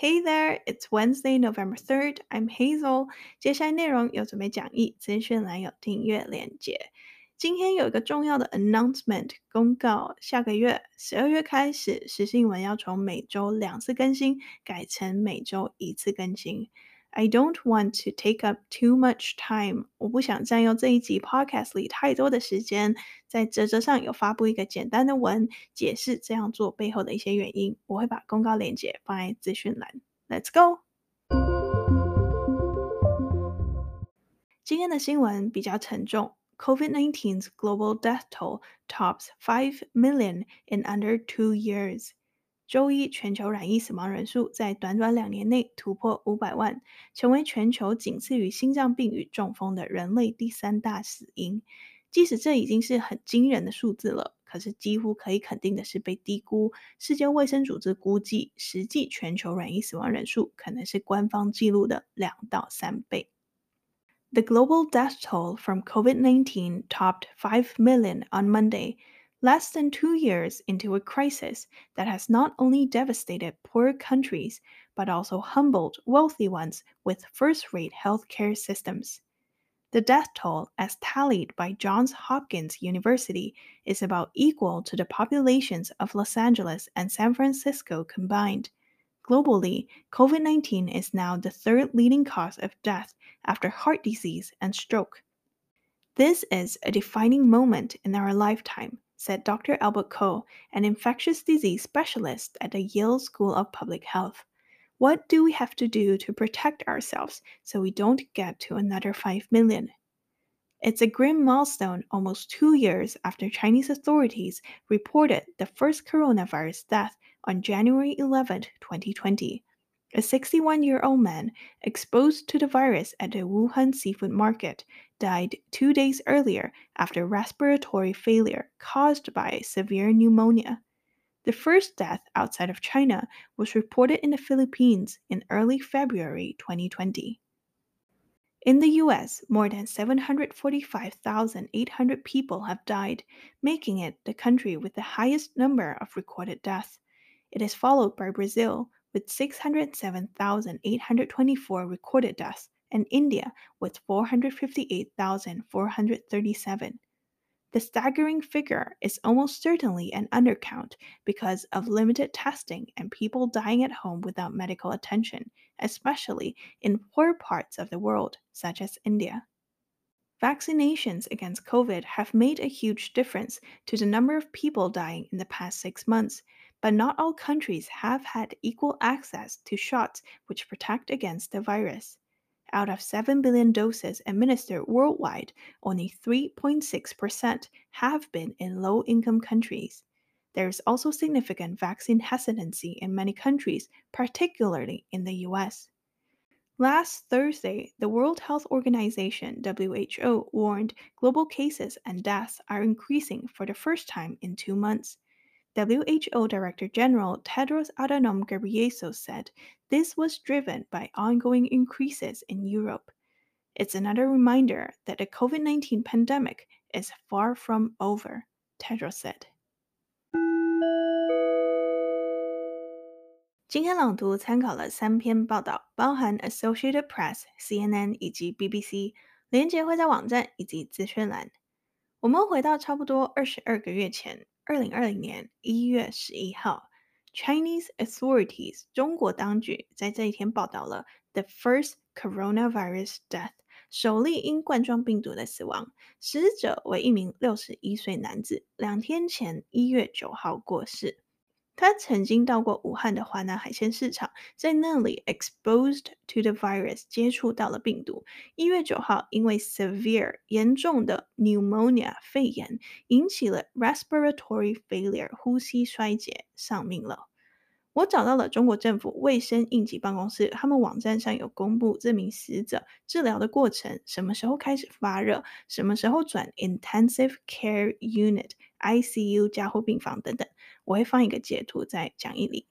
Hey there, it's Wednesday, November 3rd. I'm Hazel. 接下来内容有准备讲义，资讯栏有订阅链接。今天有一个重要的 announcement 公告，下个月十二月开始，时新闻要从每周两次更新改成每周一次更新。I don't want to take up too much time。我不想占用这一集 podcast 里太多的时间。在啧啧上有发布一个简单的文，解释这样做背后的一些原因。我会把公告链接放在资讯栏。Let's go。今天的新闻比较沉重。COVID-19's global death toll tops five million in under two years。 周一，全球染疫死亡人数在短短两年内突破五百万，成为全球仅次于心脏病与中风的人类第三大死因。即使这已经是很惊人的数字了，可是几乎可以肯定的是被低估。世界卫生组织估计，实际全球染疫死亡人数可能是官方记录的两到三倍。The global death toll from COVID-19 topped five million on Monday. Less than two years into a crisis that has not only devastated poor countries, but also humbled wealthy ones with first-rate healthcare systems. The death toll, as tallied by Johns Hopkins University, is about equal to the populations of Los Angeles and San Francisco combined. Globally, COVID 19 is now the third leading cause of death after heart disease and stroke. This is a defining moment in our lifetime said Dr. Albert Ko, an infectious disease specialist at the Yale School of Public Health. What do we have to do to protect ourselves so we don't get to another 5 million? It's a grim milestone almost two years after Chinese authorities reported the first coronavirus death on January 11, 2020 a 61 year old man exposed to the virus at the Wuhan seafood market died two days earlier after respiratory failure caused by severe pneumonia. The first death outside of China was reported in the Philippines in early February 2020. In the US, more than 745,800 people have died, making it the country with the highest number of recorded deaths. It is followed by Brazil, with 607,824 recorded deaths, and India with 458,437. The staggering figure is almost certainly an undercount because of limited testing and people dying at home without medical attention, especially in poor parts of the world, such as India. Vaccinations against COVID have made a huge difference to the number of people dying in the past six months, but not all countries have had equal access to shots which protect against the virus. Out of 7 billion doses administered worldwide, only 3.6% have been in low income countries. There is also significant vaccine hesitancy in many countries, particularly in the US. Last Thursday, the World Health Organization WHO warned global cases and deaths are increasing for the first time in two months. WHO Director General Tedros Adhanom Ghebreyesus said this was driven by ongoing increases in Europe. It's another reminder that the COVID 19 pandemic is far from over, Tedros said. 今天朗读参考了三篇报道，包含 Associated Press、CNN 以及 BBC，连结会在网站以及资讯栏。我们回到差不多二十二个月前。 二零二零年一月十一号，Chinese authorities 中国当局在这一天报道了 the first coronavirus death 首例因冠状病毒的死亡，死者为一名六十一岁男子，两天前一月九号过世。他曾经到过武汉的华南海鲜市场，在那里 exposed to the virus 接触到了病毒。一月九号，因为 severe 严重的 pneumonia 肺炎引起了 respiratory failure 呼吸衰竭，丧命了。我找到了中国政府卫生应急办公室，他们网站上有公布这名死者治疗的过程，什么时候开始发热，什么时候转 intensive care unit ICU 加护病房等等。我会放一个截图在讲义里。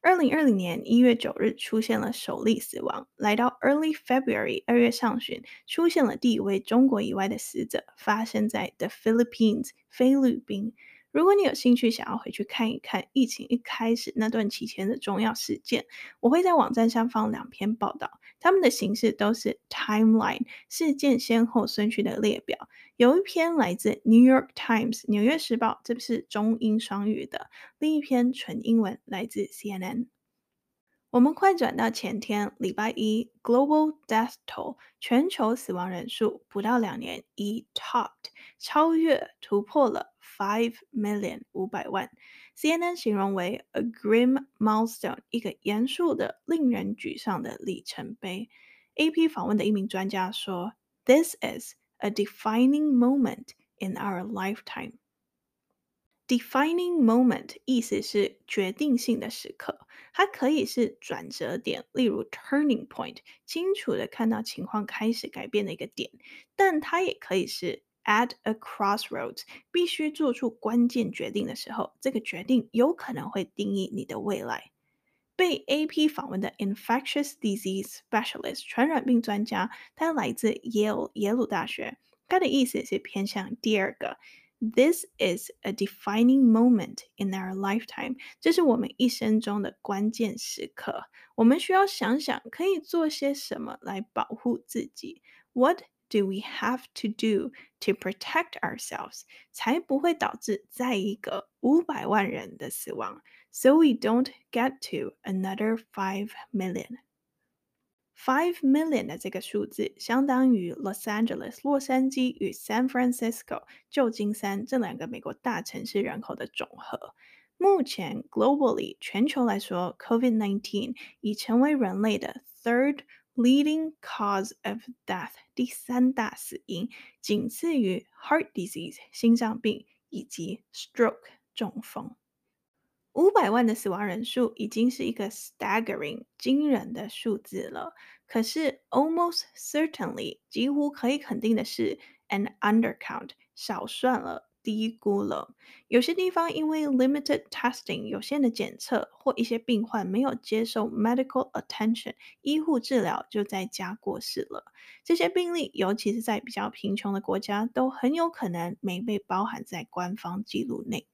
二零二零年一月九日出现了首例死亡，来到 early February 二月上旬出现了第一位中国以外的死者，发生在 the Philippines 菲律宾。如果你有兴趣想要回去看一看疫情一开始那段期间的重要事件，我会在网站上放两篇报道，它们的形式都是 timeline 事件先后顺序的列表。有一篇来自 New York Times 纽约时报，这是中英双语的；另一篇纯英文来自 CNN。我们快转到前天，礼拜一，Global Death Toll 全球死亡人数不到两年一 topped 超越突破了 five million 五百万，CNN 形容为 a grim milestone 一个严肃的、令人沮丧的里程碑。AP 访问的一名专家说：“This is a defining moment in our lifetime。” Defining moment 意思是决定性的时刻，它可以是转折点，例如 turning point，清楚的看到情况开始改变的一个点，但它也可以是 at a crossroads，必须做出关键决定的时候，这个决定有可能会定义你的未来。被 AP 访问的 infectious disease specialist 传染病专家，他来自耶鲁耶鲁大学，他的意思是偏向第二个。This is a defining moment in our lifetime。这是我们一生中的关键时刻。我们需要想想可以做些什么来保护自己。What do we have to do to protect ourselves？才不会导致再一个五百万人的死亡。So we don't get to another five million。Five million 的这个数字相当于 Los Angeles 洛杉矶与 San Francisco 旧金山这两个美国大城市人口的总和。目前 globally 全球来说，COVID-19 已成为人类的 third Leading cause of death 第三大死因，仅次于 heart disease 心脏病以及 stroke 中风。五百万的死亡人数已经是一个 staggering 惊人的数字了。可是 almost certainly 几乎可以肯定的是 an undercount 少算了，低估了。有些地方因为 limited testing 有限的检测，或一些病患没有接受 medical attention 医护治疗就在家过世了。这些病例，尤其是在比较贫穷的国家，都很有可能没被包含在官方记录内。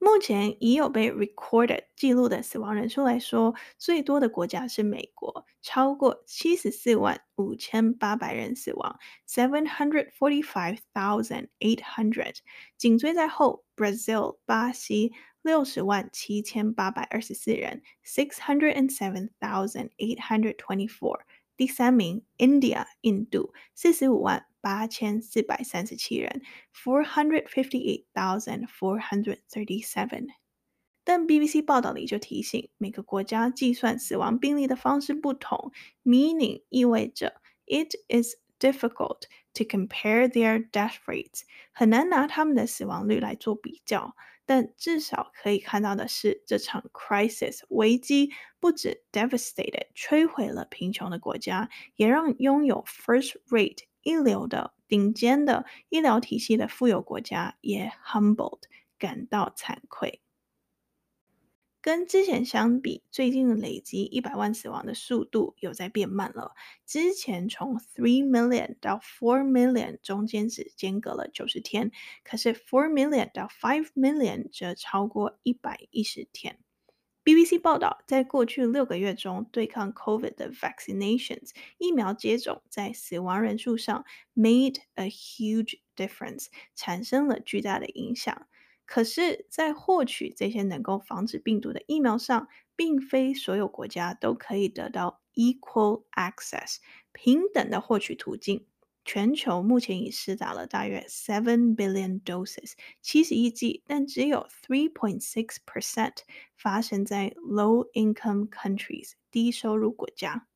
目前已有被 recorded 记录的死亡人数来说，最多的国家是美国，超过七十四万五千八百人死亡，seven hundred forty five thousand eight hundred。紧追在后，Brazil 巴西六十万七千八百二十四人，six hundred and seven thousand eight hundred twenty four。第三名，India 印度四十五万。八千四百三十七人，four hundred fifty eight thousand four hundred thirty seven。但 BBC 报道里就提醒，每个国家计算死亡病例的方式不同，meaning 意味着 it is difficult to compare their death rates，很难拿他们的死亡率来做比较。 但至少可以看到的是，这场 crisis 危机不止 devastated 摧毁了贫穷的国家，也让拥有 first rate。一流的、顶尖的医疗体系的富有国家也 humbled 感到惭愧。跟之前相比，最近累积一百万死亡的速度有在变慢了。之前从 three million 到 four million 中间只间隔了九十天，可是 four million 到 five million 则超过一百一十天。BBC 报道，在过去六个月中，对抗 COVID 的 vaccinations 疫苗接种在死亡人数上 made a huge difference，产生了巨大的影响。可是，在获取这些能够防止病毒的疫苗上，并非所有国家都可以得到 equal access 平等的获取途径。全球目前已施打了大约 seven billion doses，七十亿剂，但只有 three point six percent 发生在 low income countries 低收入国家。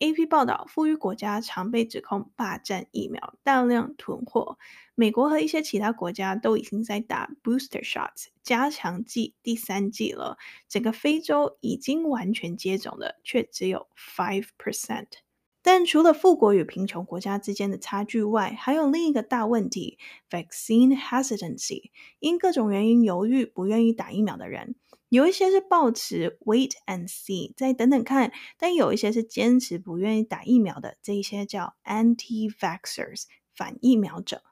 AP 报道，富裕国家常被指控霸占疫苗，大量囤货。美国和一些其他国家都已经在打 booster shots 加强剂第三剂了。整个非洲已经完全接种的却只有 five percent。但除了富国与贫穷国家之间的差距外，还有另一个大问题：vaccine hesitancy。因各种原因犹豫、不愿意打疫苗的人，有一些是抱持 wait and see，再等等看；但有一些是坚持不愿意打疫苗的，这一些叫 anti-vaxxers，反疫苗者。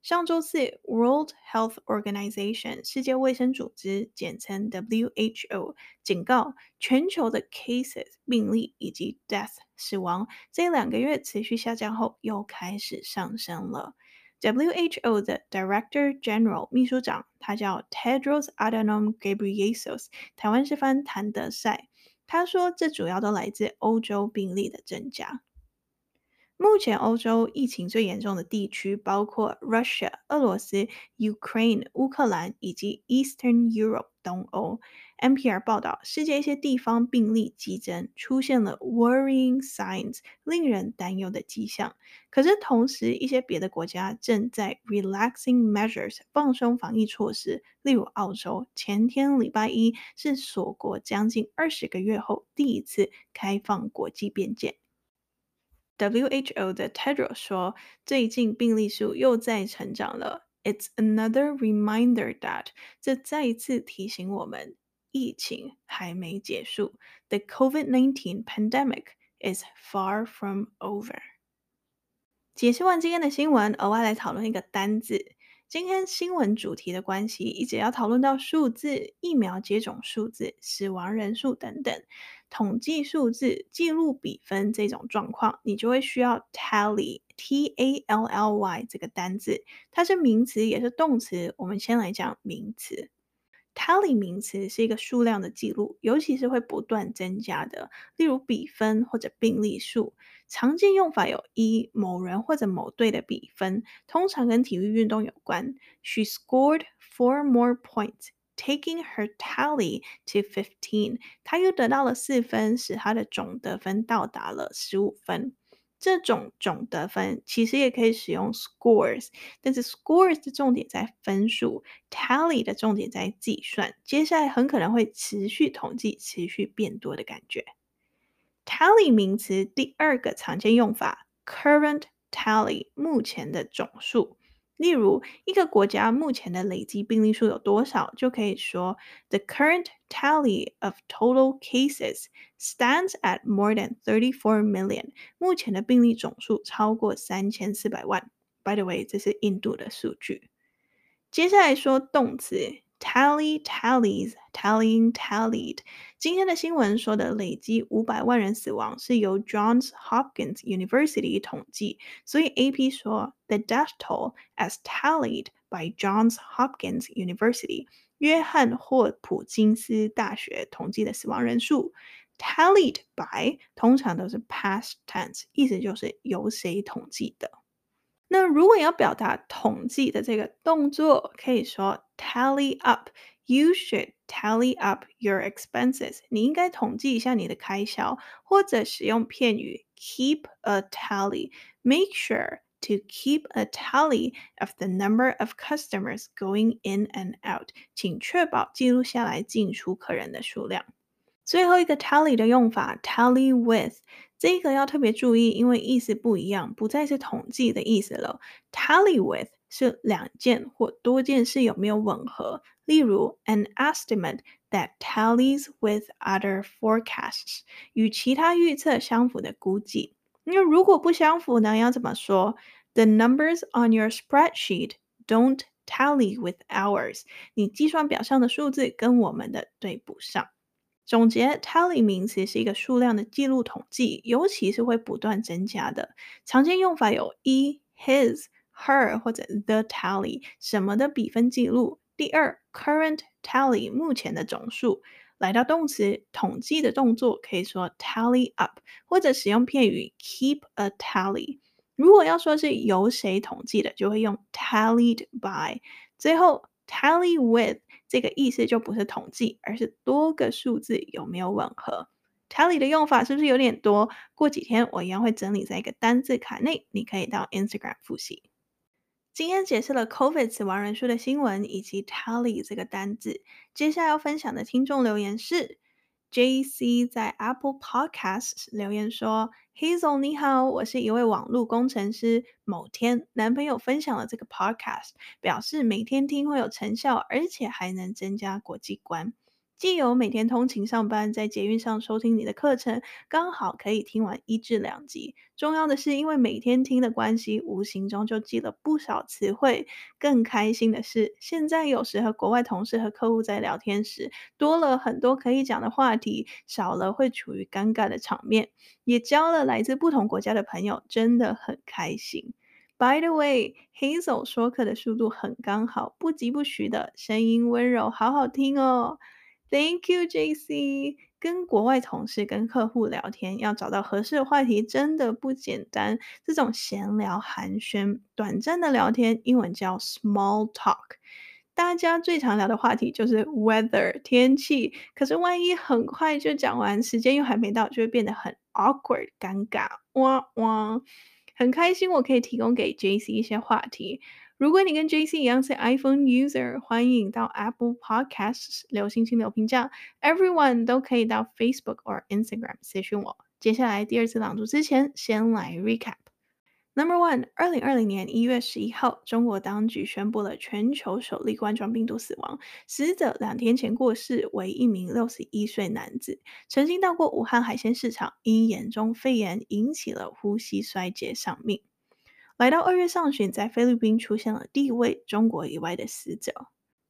上周四，World Health Organization 世界卫生组织简称 WHO 警告，全球的 cases 病例以及 death 死亡这两个月持续下降后，又开始上升了。WHO 的 Director General 秘书长，他叫 Tedros Adhanom Ghebreyesus，台湾是翻谭德赛。他说，这主要都来自欧洲病例的增加。目前欧洲疫情最严重的地区包括 Russia 俄罗斯、Ukraine 乌克兰以及 Eastern Europe 东欧。NPR 报道，世界一些地方病例激增，出现了 worrying signs 令人担忧的迹象。可是同时，一些别的国家正在 relaxing measures 放松防疫措施，例如澳洲，前天礼拜一是锁国将近二十个月后第一次开放国际边界。WHO 的 Tedros 说，最近病例数又再成长了。It's another reminder that 这再一次提醒我们，疫情还没结束。The COVID-19 pandemic is far from over。解释完今天的新闻，额外来讨论一个单字。今天新闻主题的关系，一直要讨论到数字、疫苗接种数字、死亡人数等等。统计数字、记录比分这种状况，你就会需要 tally，T-A-L-L-Y 这个单字，它是名词也是动词。我们先来讲名词，tally 名词是一个数量的记录，尤其是会不断增加的，例如比分或者病例数。常见用法有一某人或者某队的比分，通常跟体育运动有关。She scored four more points。Taking her tally to fifteen，她又得到了四分，使她的总得分到达了十五分。这种总得分其实也可以使用 scores，但是 scores 的重点在分数，tally 的重点在计算。接下来很可能会持续统计，持续变多的感觉。tally 名词第二个常见用法，current tally，目前的总数。例如，一个国家目前的累积病例数有多少，就可以说 The current tally of total cases stands at more than thirty-four million。目前的病例总数超过三千四百万。By the way，这是印度的数据。接下来说动词。Tally, tallies, tallying, tallied。今天的新闻说的累积五百万人死亡是由 Johns Hopkins University 统计，所以 AP 说 the death toll as tallied by Johns Hopkins University。约翰霍普金斯大学统计的死亡人数，tallied by 通常都是 past tense，意思就是由谁统计的。 那如果要表达统计的这个动作，可以说 tally up。You should tally up your expenses。你应该统计一下你的开销，或者使用片语 keep a tally。Make sure to keep a tally of the number of customers going in and out。请确保记录下来进出客人的数量。最后一个 tally 的用法 tally with。这个要特别注意，因为意思不一样，不再是统计的意思了。Tally with 是两件或多件事有没有吻合，例如 an estimate that tallies with other forecasts，与其他预测相符的估计。那如果不相符呢？要怎么说？The numbers on your spreadsheet don't tally with ours。你计算表上的数字跟我们的对不上。总结，tally 名词是一个数量的记录统计，尤其是会不断增加的。常见用法有一 his、her 或者 the tally 什么的比分记录。第二，current tally 目前的总数。来到动词统计的动作，可以说 tally up，或者使用片语 keep a tally。如果要说是由谁统计的，就会用 tallied by。最后，tally with。这个意思就不是统计，而是多个数字有没有吻合。Tally 的用法是不是有点多？过几天我一样会整理在一个单字卡内，你可以到 Instagram 复习。今天解释了 COVID 死亡人数的新闻以及 Tally 这个单字。接下来要分享的听众留言是。JC 在 Apple Podcast 留言说：“Hazel 你好，我是一位网络工程师。某天，男朋友分享了这个 Podcast，表示每天听会有成效，而且还能增加国际观。既有每天通勤上班，在捷运上收听你的课程，刚好可以听完一至两集。重要的是，因为每天听的关系，无形中就记了不少词汇。更开心的是，现在有时和国外同事和客户在聊天时，多了很多可以讲的话题，少了会处于尴尬的场面，也交了来自不同国家的朋友，真的很开心。By the way，Hazel 说课的速度很刚好，不疾不徐的，声音温柔，好好听哦。Thank you, JC。跟国外同事、跟客户聊天，要找到合适的话题真的不简单。这种闲聊、寒暄、短暂的聊天，英文叫 small talk。大家最常聊的话题就是 weather 天气。可是万一很快就讲完，时间又还没到，就会变得很 awkward 尴尬。哇哇，很开心我可以提供给 JC 一些话题。如果你跟 JC 一样是 iPhone user，欢迎到 Apple Podcasts 留星星留评价。Everyone 都可以到 Facebook 或 Instagram 私讯我。接下来第二次朗读之前，先来 recap。Number one，二零二零年一月十一号，中国当局宣布了全球首例冠状病毒死亡，死者两天前过世，为一名六十一岁男子，曾经到过武汉海鲜市场，因严重肺炎引起了呼吸衰竭丧命。来到二月上旬，在菲律宾出现了第一位中国以外的死者。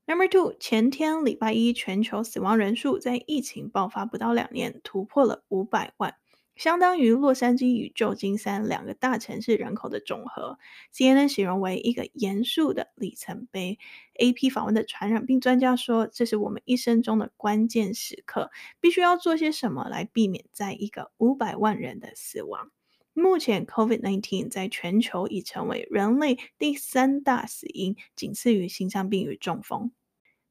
Number two，前天礼拜一，全球死亡人数在疫情爆发不到两年突破了五百万，相当于洛杉矶与旧金山两个大城市人口的总和。CNN 形容为一个严肃的里程碑。AP 访问的传染病专家说：“这是我们一生中的关键时刻，必须要做些什么来避免在一个五百万人的死亡。”目前，COVID-19 在全球已成为人类第三大死因，仅次于心脏病与中风。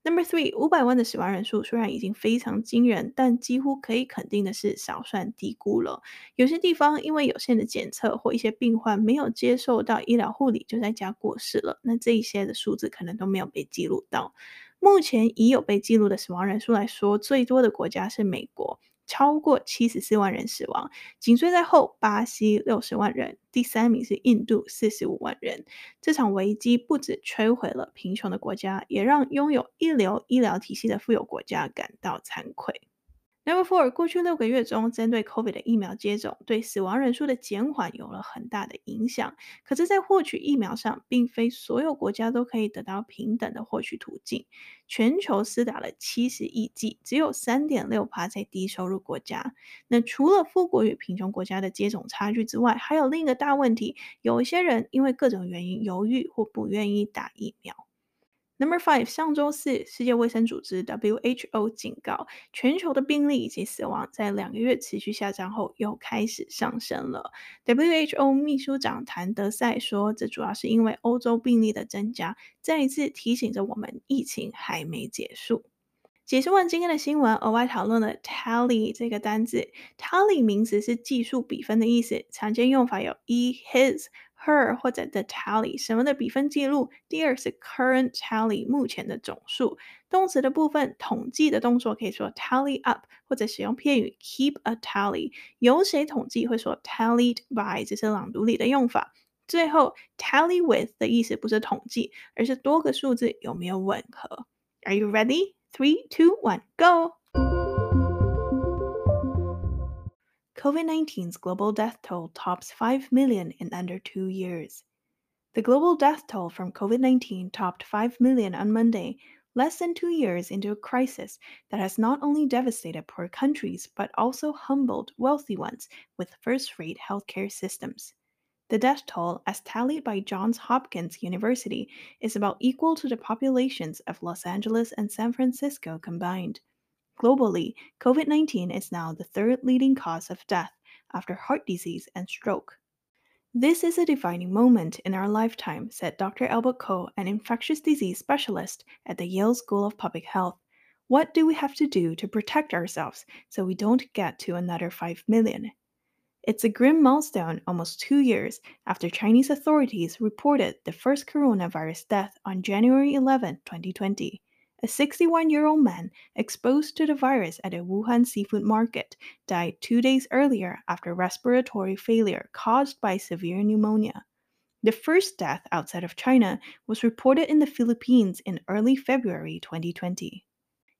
Number three，五百万的死亡人数虽然已经非常惊人，但几乎可以肯定的是少算低估了。有些地方因为有限的检测或一些病患没有接受到医疗护理就在家过世了，那这一些的数字可能都没有被记录到。目前已有被记录的死亡人数来说，最多的国家是美国。超过七十四万人死亡，紧随在后巴西六十万人，第三名是印度四十五万人。这场危机不止摧毁了贫穷的国家，也让拥有一流医疗体系的富有国家感到惭愧。Number four，过去六个月中，针对 COVID 的疫苗接种对死亡人数的减缓有了很大的影响。可是，在获取疫苗上，并非所有国家都可以得到平等的获取途径。全球施打了七十亿剂，只有三点六趴在低收入国家。那除了富国与贫穷国家的接种差距之外，还有另一个大问题：有一些人因为各种原因犹豫或不愿意打疫苗。Number five，上周四，世界卫生组织 WHO 警告，全球的病例以及死亡在两个月持续下降后又开始上升了。WHO 秘书长谭德赛说，这主要是因为欧洲病例的增加，再一次提醒着我们，疫情还没结束。解释完今天的新闻，额外讨论了 tally 这个单字。tally 名词是计数比分的意思，常见用法有 e his。Her 或者 the tally 什么的比分记录。第二是 current tally 目前的总数。动词的部分，统计的动作可以说 tally up，或者使用片语 keep a tally。由谁统计会说 tallied by，这是朗读里的用法。最后 tally with 的意思不是统计，而是多个数字有没有吻合。Are you ready? Three, two, one, go! COVID-19's global death toll tops 5 million in under two years. The global death toll from COVID 19 topped 5 million on Monday, less than two years into a crisis that has not only devastated poor countries but also humbled wealthy ones with first rate healthcare systems. The death toll, as tallied by Johns Hopkins University, is about equal to the populations of Los Angeles and San Francisco combined. Globally, COVID 19 is now the third leading cause of death after heart disease and stroke. This is a defining moment in our lifetime, said Dr. Albert Ko, an infectious disease specialist at the Yale School of Public Health. What do we have to do to protect ourselves so we don't get to another 5 million? It's a grim milestone almost two years after Chinese authorities reported the first coronavirus death on January 11, 2020. A 61 year old man exposed to the virus at a Wuhan seafood market died two days earlier after respiratory failure caused by severe pneumonia. The first death outside of China was reported in the Philippines in early February 2020.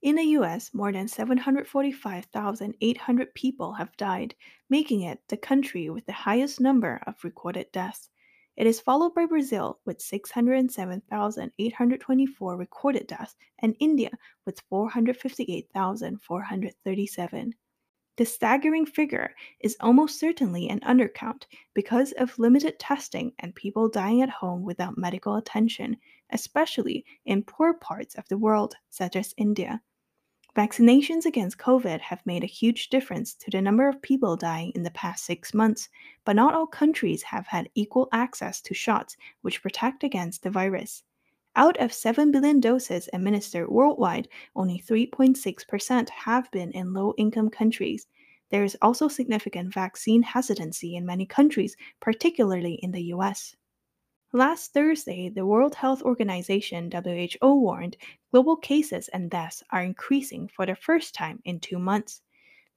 In the U.S., more than 745,800 people have died, making it the country with the highest number of recorded deaths. It is followed by Brazil with 607,824 recorded deaths and India with 458,437. The staggering figure is almost certainly an undercount because of limited testing and people dying at home without medical attention, especially in poor parts of the world, such as India. Vaccinations against COVID have made a huge difference to the number of people dying in the past six months, but not all countries have had equal access to shots which protect against the virus. Out of 7 billion doses administered worldwide, only 3.6% have been in low income countries. There is also significant vaccine hesitancy in many countries, particularly in the US. Last Thursday, the World Health Organization WHO warned global cases and deaths are increasing for the first time in two months.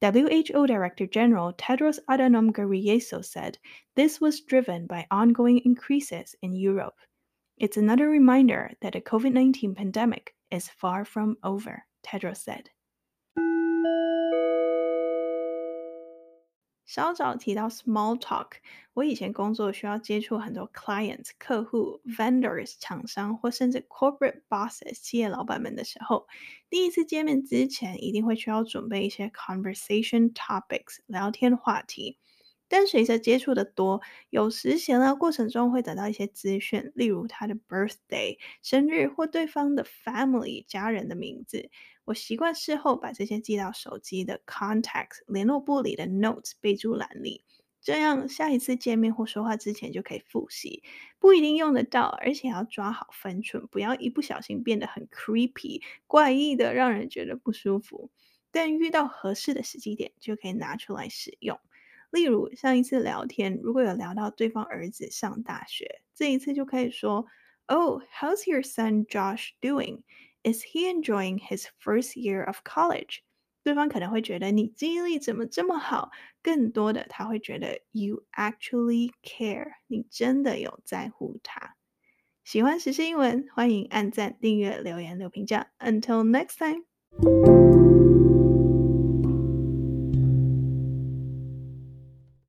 WHO Director General Tedros Adhanom Ghebreyesus said this was driven by ongoing increases in Europe. It's another reminder that the COVID 19 pandemic is far from over, Tedros said. 稍早提到 small talk，我以前工作需要接触很多 clients 客户、vendors 厂商或甚至 corporate bosses 企业老板们的时候，第一次见面之前一定会需要准备一些 conversation topics 聊天话题。但随着接触的多，有时闲聊过程中会得到一些资讯，例如他的 birthday 生日或对方的 family 家人的名字。我习惯事后把这些记到手机的 contacts 联络簿里的 notes 备注栏里，这样下一次见面或说话之前就可以复习。不一定用得到，而且要抓好分寸，不要一不小心变得很 creepy 怪异的，让人觉得不舒服。但遇到合适的时机点，就可以拿出来使用。例如上一次聊天，如果有聊到对方儿子上大学，这一次就可以说：“Oh, how's your son Josh doing? Is he enjoying his first year of college?” 对方可能会觉得你记忆力怎么这么好，更多的他会觉得 “You actually care”，你真的有在乎他。喜欢时事英文，欢迎按赞、订阅、留言、留评价。Until next time.